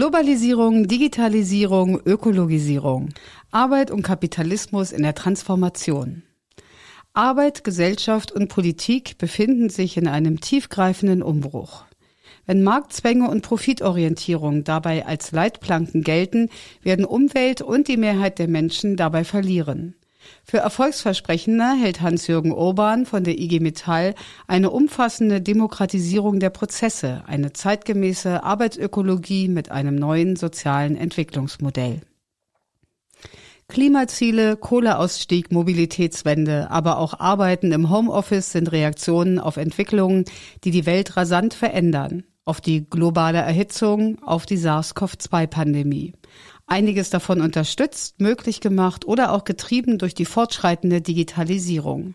Globalisierung, Digitalisierung, Ökologisierung. Arbeit und Kapitalismus in der Transformation. Arbeit, Gesellschaft und Politik befinden sich in einem tiefgreifenden Umbruch. Wenn Marktzwänge und Profitorientierung dabei als Leitplanken gelten, werden Umwelt und die Mehrheit der Menschen dabei verlieren. Für erfolgsversprechender hält Hans-Jürgen Urban von der IG Metall eine umfassende Demokratisierung der Prozesse, eine zeitgemäße Arbeitsökologie mit einem neuen sozialen Entwicklungsmodell. Klimaziele, Kohleausstieg, Mobilitätswende, aber auch Arbeiten im Homeoffice sind Reaktionen auf Entwicklungen, die die Welt rasant verändern, auf die globale Erhitzung, auf die SARS-CoV-2-Pandemie einiges davon unterstützt, möglich gemacht oder auch getrieben durch die fortschreitende Digitalisierung.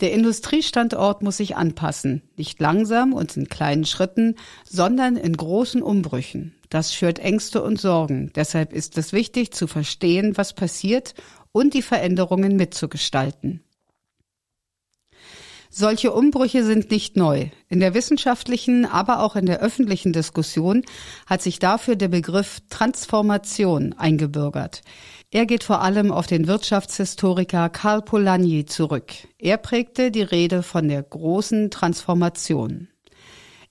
Der Industriestandort muss sich anpassen, nicht langsam und in kleinen Schritten, sondern in großen Umbrüchen. Das schürt Ängste und Sorgen. Deshalb ist es wichtig zu verstehen, was passiert und die Veränderungen mitzugestalten. Solche Umbrüche sind nicht neu. In der wissenschaftlichen, aber auch in der öffentlichen Diskussion hat sich dafür der Begriff Transformation eingebürgert. Er geht vor allem auf den Wirtschaftshistoriker Karl Polanyi zurück. Er prägte die Rede von der großen Transformation.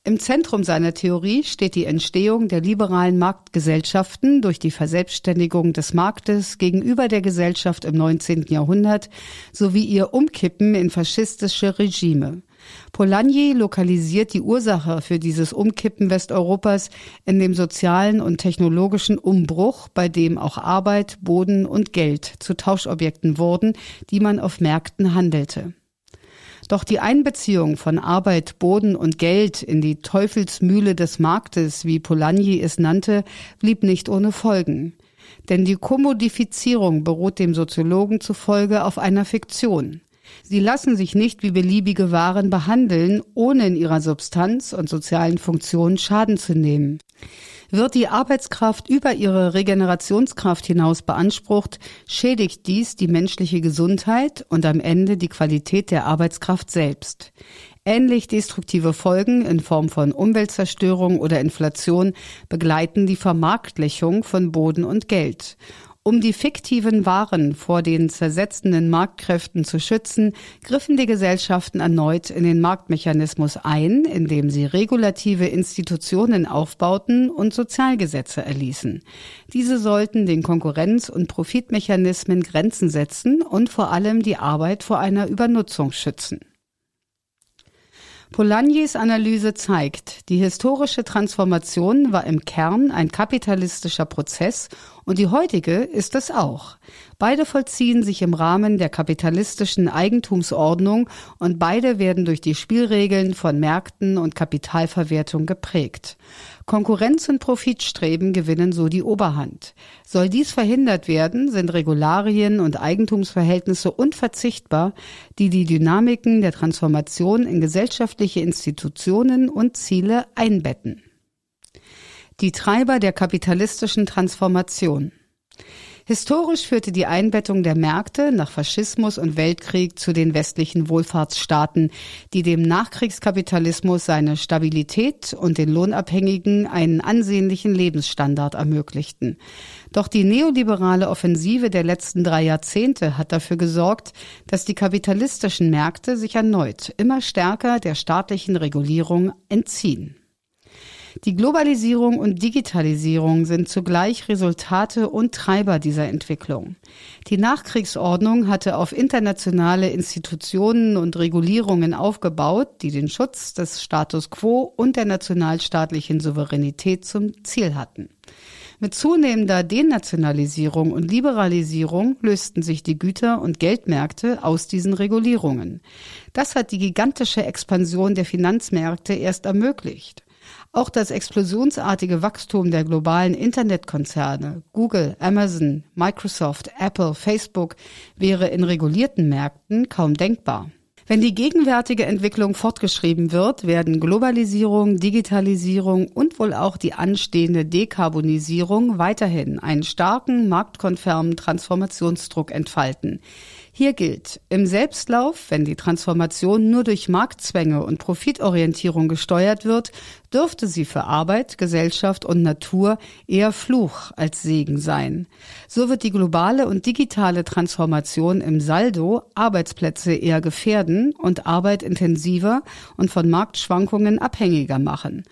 Im Zentrum seiner Theorie steht die Entstehung der liberalen Marktgesellschaften durch die Verselbstständigung des Marktes gegenüber der Gesellschaft im 19. Jahrhundert sowie ihr Umkippen in faschistische Regime. Polanyi lokalisiert die Ursache für dieses Umkippen Westeuropas in dem sozialen und technologischen Umbruch, bei dem auch Arbeit, Boden und Geld zu Tauschobjekten wurden, die man auf Märkten handelte. Doch die Einbeziehung von Arbeit, Boden und Geld in die Teufelsmühle des Marktes, wie Polanyi es nannte, blieb nicht ohne Folgen. Denn die Kommodifizierung beruht dem Soziologen zufolge auf einer Fiktion. Sie lassen sich nicht wie beliebige Waren behandeln, ohne in ihrer Substanz und sozialen Funktion Schaden zu nehmen. Wird die Arbeitskraft über ihre Regenerationskraft hinaus beansprucht, schädigt dies die menschliche Gesundheit und am Ende die Qualität der Arbeitskraft selbst. Ähnlich destruktive Folgen in Form von Umweltzerstörung oder Inflation begleiten die Vermarktlichung von Boden und Geld. Um die fiktiven Waren vor den zersetzenden Marktkräften zu schützen, griffen die Gesellschaften erneut in den Marktmechanismus ein, indem sie regulative Institutionen aufbauten und Sozialgesetze erließen. Diese sollten den Konkurrenz- und Profitmechanismen Grenzen setzen und vor allem die Arbeit vor einer Übernutzung schützen. Polanyi's Analyse zeigt, die historische Transformation war im Kern ein kapitalistischer Prozess und die heutige ist es auch. Beide vollziehen sich im Rahmen der kapitalistischen Eigentumsordnung und beide werden durch die Spielregeln von Märkten und Kapitalverwertung geprägt. Konkurrenz und Profitstreben gewinnen so die Oberhand. Soll dies verhindert werden, sind Regularien und Eigentumsverhältnisse unverzichtbar, die die Dynamiken der Transformation in gesellschaftliche Institutionen und Ziele einbetten. Die Treiber der kapitalistischen Transformation. Historisch führte die Einbettung der Märkte nach Faschismus und Weltkrieg zu den westlichen Wohlfahrtsstaaten, die dem Nachkriegskapitalismus seine Stabilität und den Lohnabhängigen einen ansehnlichen Lebensstandard ermöglichten. Doch die neoliberale Offensive der letzten drei Jahrzehnte hat dafür gesorgt, dass die kapitalistischen Märkte sich erneut immer stärker der staatlichen Regulierung entziehen. Die Globalisierung und Digitalisierung sind zugleich Resultate und Treiber dieser Entwicklung. Die Nachkriegsordnung hatte auf internationale Institutionen und Regulierungen aufgebaut, die den Schutz des Status quo und der nationalstaatlichen Souveränität zum Ziel hatten. Mit zunehmender Denationalisierung und Liberalisierung lösten sich die Güter- und Geldmärkte aus diesen Regulierungen. Das hat die gigantische Expansion der Finanzmärkte erst ermöglicht. Auch das explosionsartige Wachstum der globalen Internetkonzerne Google, Amazon, Microsoft, Apple, Facebook wäre in regulierten Märkten kaum denkbar. Wenn die gegenwärtige Entwicklung fortgeschrieben wird, werden Globalisierung, Digitalisierung und wohl auch die anstehende Dekarbonisierung weiterhin einen starken marktkonfermen Transformationsdruck entfalten. Hier gilt, im Selbstlauf, wenn die Transformation nur durch Marktzwänge und Profitorientierung gesteuert wird, dürfte sie für Arbeit, Gesellschaft und Natur eher Fluch als Segen sein. So wird die globale und digitale Transformation im Saldo Arbeitsplätze eher gefährden und Arbeit intensiver und von Marktschwankungen abhängiger machen.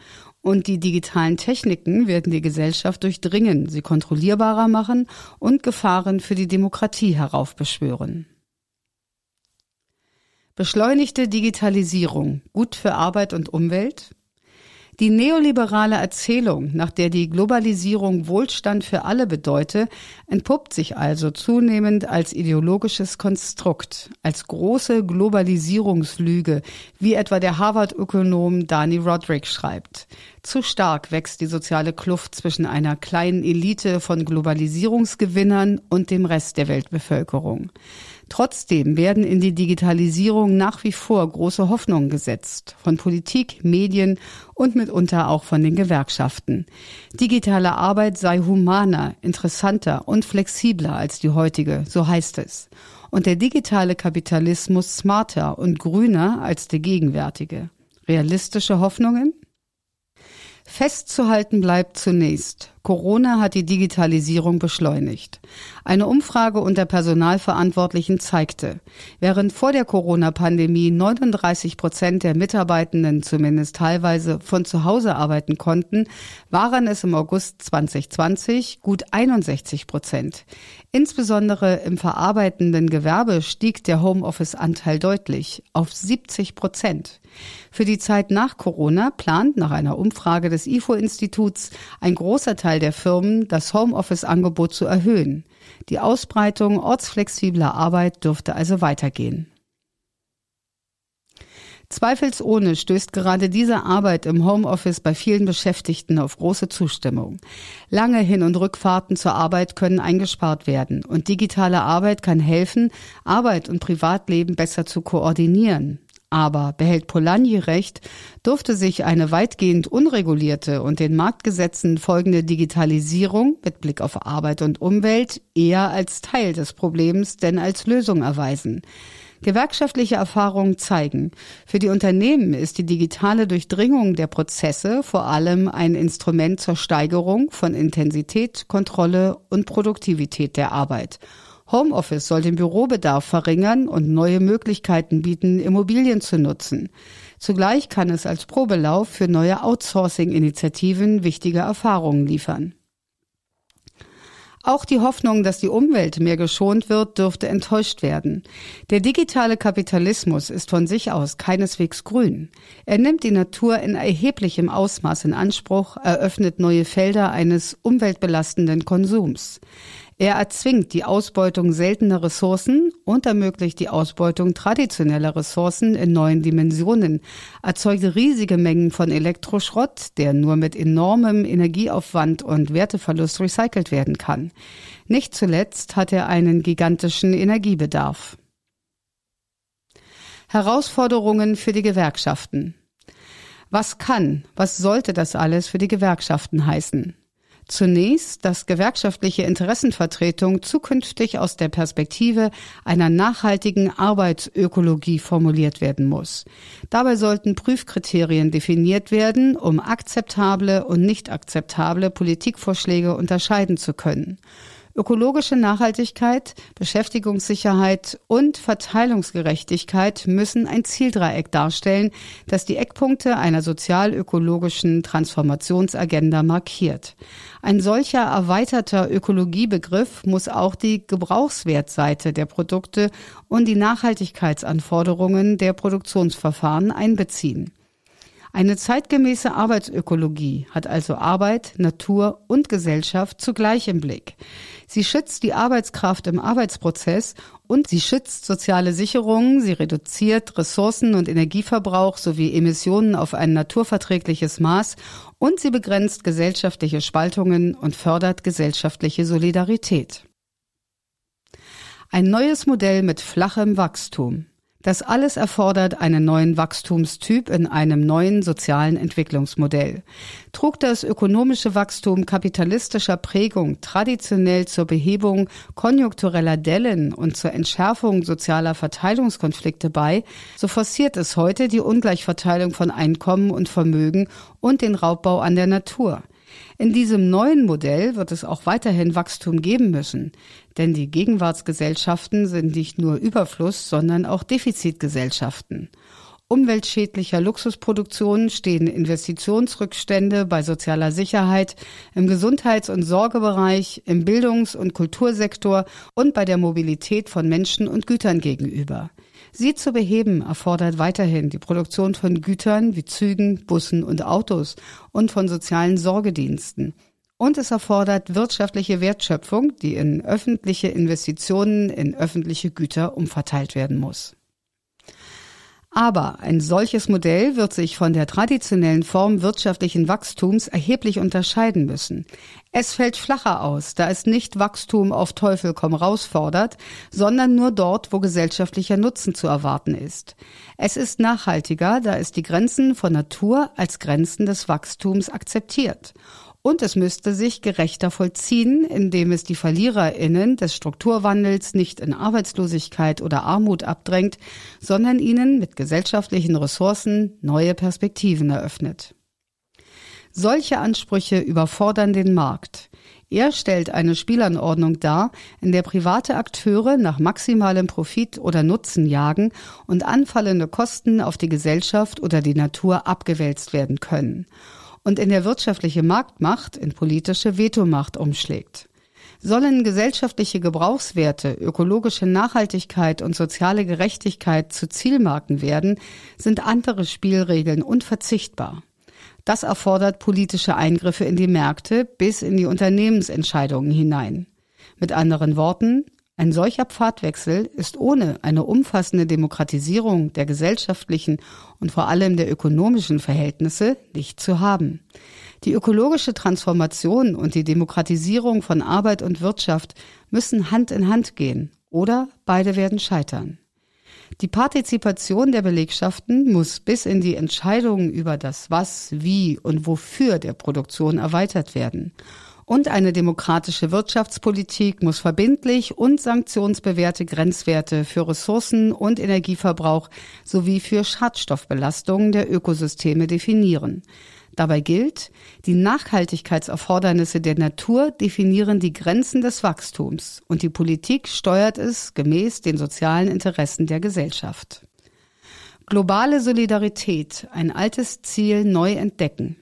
Und die digitalen Techniken werden die Gesellschaft durchdringen, sie kontrollierbarer machen und Gefahren für die Demokratie heraufbeschwören. Beschleunigte Digitalisierung gut für Arbeit und Umwelt? Die neoliberale Erzählung, nach der die Globalisierung Wohlstand für alle bedeute, entpuppt sich also zunehmend als ideologisches Konstrukt, als große Globalisierungslüge, wie etwa der Harvard-Ökonom Dani Roderick schreibt. Zu stark wächst die soziale Kluft zwischen einer kleinen Elite von Globalisierungsgewinnern und dem Rest der Weltbevölkerung. Trotzdem werden in die Digitalisierung nach wie vor große Hoffnungen gesetzt, von Politik, Medien und mitunter auch von den Gewerkschaften. Digitale Arbeit sei humaner, interessanter und flexibler als die heutige, so heißt es. Und der digitale Kapitalismus smarter und grüner als der gegenwärtige. Realistische Hoffnungen? Festzuhalten bleibt zunächst, Corona hat die Digitalisierung beschleunigt. Eine Umfrage unter Personalverantwortlichen zeigte, während vor der Corona-Pandemie 39 Prozent der Mitarbeitenden zumindest teilweise von zu Hause arbeiten konnten, waren es im August 2020 gut 61 Prozent. Insbesondere im verarbeitenden Gewerbe stieg der Homeoffice-Anteil deutlich auf 70 Prozent. Für die Zeit nach Corona plant nach einer Umfrage des IFO-Instituts ein großer Teil der Firmen, das Homeoffice-Angebot zu erhöhen. Die Ausbreitung ortsflexibler Arbeit dürfte also weitergehen. Zweifelsohne stößt gerade diese Arbeit im Homeoffice bei vielen Beschäftigten auf große Zustimmung. Lange Hin- und Rückfahrten zur Arbeit können eingespart werden und digitale Arbeit kann helfen, Arbeit und Privatleben besser zu koordinieren. Aber behält Polanyi recht, durfte sich eine weitgehend unregulierte und den Marktgesetzen folgende Digitalisierung mit Blick auf Arbeit und Umwelt eher als Teil des Problems denn als Lösung erweisen. Gewerkschaftliche Erfahrungen zeigen, für die Unternehmen ist die digitale Durchdringung der Prozesse vor allem ein Instrument zur Steigerung von Intensität, Kontrolle und Produktivität der Arbeit. Homeoffice soll den Bürobedarf verringern und neue Möglichkeiten bieten, Immobilien zu nutzen. Zugleich kann es als Probelauf für neue Outsourcing-Initiativen wichtige Erfahrungen liefern. Auch die Hoffnung, dass die Umwelt mehr geschont wird, dürfte enttäuscht werden. Der digitale Kapitalismus ist von sich aus keineswegs grün. Er nimmt die Natur in erheblichem Ausmaß in Anspruch, eröffnet neue Felder eines umweltbelastenden Konsums. Er erzwingt die Ausbeutung seltener Ressourcen und ermöglicht die Ausbeutung traditioneller Ressourcen in neuen Dimensionen, erzeugt riesige Mengen von Elektroschrott, der nur mit enormem Energieaufwand und Werteverlust recycelt werden kann. Nicht zuletzt hat er einen gigantischen Energiebedarf. Herausforderungen für die Gewerkschaften. Was kann, was sollte das alles für die Gewerkschaften heißen? Zunächst, dass gewerkschaftliche Interessenvertretung zukünftig aus der Perspektive einer nachhaltigen Arbeitsökologie formuliert werden muss. Dabei sollten Prüfkriterien definiert werden, um akzeptable und nicht akzeptable Politikvorschläge unterscheiden zu können. Ökologische Nachhaltigkeit, Beschäftigungssicherheit und Verteilungsgerechtigkeit müssen ein Zieldreieck darstellen, das die Eckpunkte einer sozial-ökologischen Transformationsagenda markiert. Ein solcher erweiterter Ökologiebegriff muss auch die Gebrauchswertseite der Produkte und die Nachhaltigkeitsanforderungen der Produktionsverfahren einbeziehen. Eine zeitgemäße Arbeitsökologie hat also Arbeit, Natur und Gesellschaft zugleich im Blick. Sie schützt die Arbeitskraft im Arbeitsprozess und sie schützt soziale Sicherungen, sie reduziert Ressourcen- und Energieverbrauch sowie Emissionen auf ein naturverträgliches Maß und sie begrenzt gesellschaftliche Spaltungen und fördert gesellschaftliche Solidarität. Ein neues Modell mit flachem Wachstum. Das alles erfordert einen neuen Wachstumstyp in einem neuen sozialen Entwicklungsmodell. Trug das ökonomische Wachstum kapitalistischer Prägung traditionell zur Behebung konjunktureller Dellen und zur Entschärfung sozialer Verteilungskonflikte bei, so forciert es heute die Ungleichverteilung von Einkommen und Vermögen und den Raubbau an der Natur. In diesem neuen Modell wird es auch weiterhin Wachstum geben müssen, denn die Gegenwartsgesellschaften sind nicht nur Überfluss, sondern auch Defizitgesellschaften. Umweltschädlicher Luxusproduktionen stehen Investitionsrückstände bei sozialer Sicherheit, im Gesundheits- und Sorgebereich, im Bildungs- und Kultursektor und bei der Mobilität von Menschen und Gütern gegenüber. Sie zu beheben erfordert weiterhin die Produktion von Gütern wie Zügen, Bussen und Autos und von sozialen Sorgediensten. Und es erfordert wirtschaftliche Wertschöpfung, die in öffentliche Investitionen in öffentliche Güter umverteilt werden muss. Aber ein solches Modell wird sich von der traditionellen Form wirtschaftlichen Wachstums erheblich unterscheiden müssen. Es fällt flacher aus, da es nicht Wachstum auf Teufel komm raus fordert, sondern nur dort, wo gesellschaftlicher Nutzen zu erwarten ist. Es ist nachhaltiger, da es die Grenzen von Natur als Grenzen des Wachstums akzeptiert. Und es müsste sich gerechter vollziehen, indem es die VerliererInnen des Strukturwandels nicht in Arbeitslosigkeit oder Armut abdrängt, sondern ihnen mit gesellschaftlichen Ressourcen neue Perspektiven eröffnet. Solche Ansprüche überfordern den Markt. Er stellt eine Spielanordnung dar, in der private Akteure nach maximalem Profit oder Nutzen jagen und anfallende Kosten auf die Gesellschaft oder die Natur abgewälzt werden können und in der wirtschaftliche Marktmacht in politische Vetomacht umschlägt. Sollen gesellschaftliche Gebrauchswerte, ökologische Nachhaltigkeit und soziale Gerechtigkeit zu Zielmarken werden, sind andere Spielregeln unverzichtbar. Das erfordert politische Eingriffe in die Märkte bis in die Unternehmensentscheidungen hinein. Mit anderen Worten, ein solcher Pfadwechsel ist ohne eine umfassende Demokratisierung der gesellschaftlichen und vor allem der ökonomischen Verhältnisse nicht zu haben. Die ökologische Transformation und die Demokratisierung von Arbeit und Wirtschaft müssen Hand in Hand gehen oder beide werden scheitern. Die Partizipation der Belegschaften muss bis in die Entscheidungen über das Was, Wie und Wofür der Produktion erweitert werden. Und eine demokratische Wirtschaftspolitik muss verbindlich und sanktionsbewährte Grenzwerte für Ressourcen und Energieverbrauch sowie für Schadstoffbelastungen der Ökosysteme definieren. Dabei gilt, die Nachhaltigkeitserfordernisse der Natur definieren die Grenzen des Wachstums und die Politik steuert es gemäß den sozialen Interessen der Gesellschaft. Globale Solidarität, ein altes Ziel neu entdecken.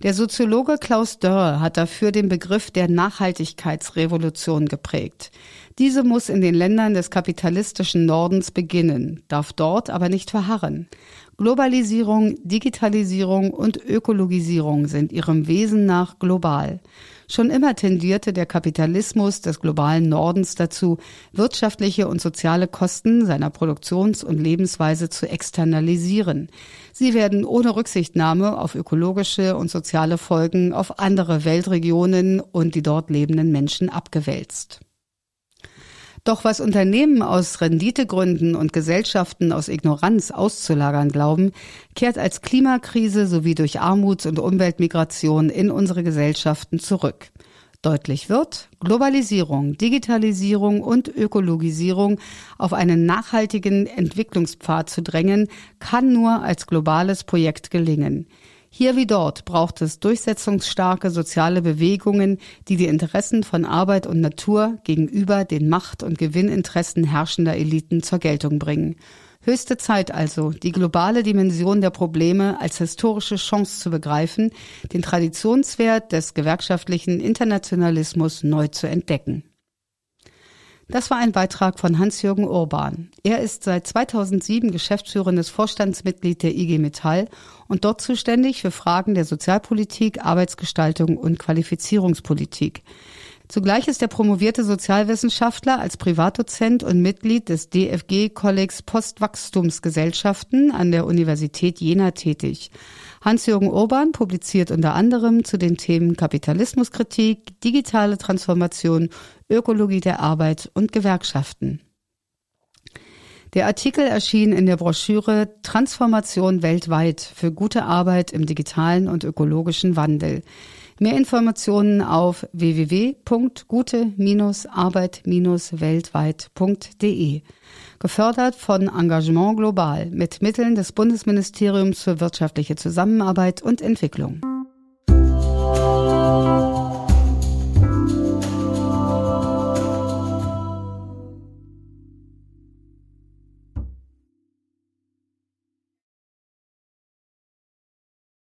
Der Soziologe Klaus Dörr hat dafür den Begriff der Nachhaltigkeitsrevolution geprägt. Diese muss in den Ländern des kapitalistischen Nordens beginnen, darf dort aber nicht verharren. Globalisierung, Digitalisierung und Ökologisierung sind ihrem Wesen nach global. Schon immer tendierte der Kapitalismus des globalen Nordens dazu, wirtschaftliche und soziale Kosten seiner Produktions- und Lebensweise zu externalisieren. Sie werden ohne Rücksichtnahme auf ökologische und soziale Folgen auf andere Weltregionen und die dort lebenden Menschen abgewälzt. Doch was Unternehmen aus Renditegründen und Gesellschaften aus Ignoranz auszulagern glauben, kehrt als Klimakrise sowie durch Armuts- und Umweltmigration in unsere Gesellschaften zurück. Deutlich wird, Globalisierung, Digitalisierung und Ökologisierung auf einen nachhaltigen Entwicklungspfad zu drängen, kann nur als globales Projekt gelingen. Hier wie dort braucht es durchsetzungsstarke soziale Bewegungen, die die Interessen von Arbeit und Natur gegenüber den Macht- und Gewinninteressen herrschender Eliten zur Geltung bringen. Höchste Zeit also, die globale Dimension der Probleme als historische Chance zu begreifen, den Traditionswert des gewerkschaftlichen Internationalismus neu zu entdecken. Das war ein Beitrag von Hans-Jürgen Urban. Er ist seit 2007 geschäftsführendes Vorstandsmitglied der IG Metall und dort zuständig für Fragen der Sozialpolitik, Arbeitsgestaltung und Qualifizierungspolitik. Zugleich ist er promovierte Sozialwissenschaftler als Privatdozent und Mitglied des DFG-Kollegs Postwachstumsgesellschaften an der Universität Jena tätig. Hans-Jürgen Urban publiziert unter anderem zu den Themen Kapitalismuskritik, digitale Transformation, Ökologie der Arbeit und Gewerkschaften. Der Artikel erschien in der Broschüre Transformation weltweit für gute Arbeit im digitalen und ökologischen Wandel. Mehr Informationen auf www.gute-arbeit-weltweit.de. Gefördert von Engagement Global mit Mitteln des Bundesministeriums für wirtschaftliche Zusammenarbeit und Entwicklung. Musik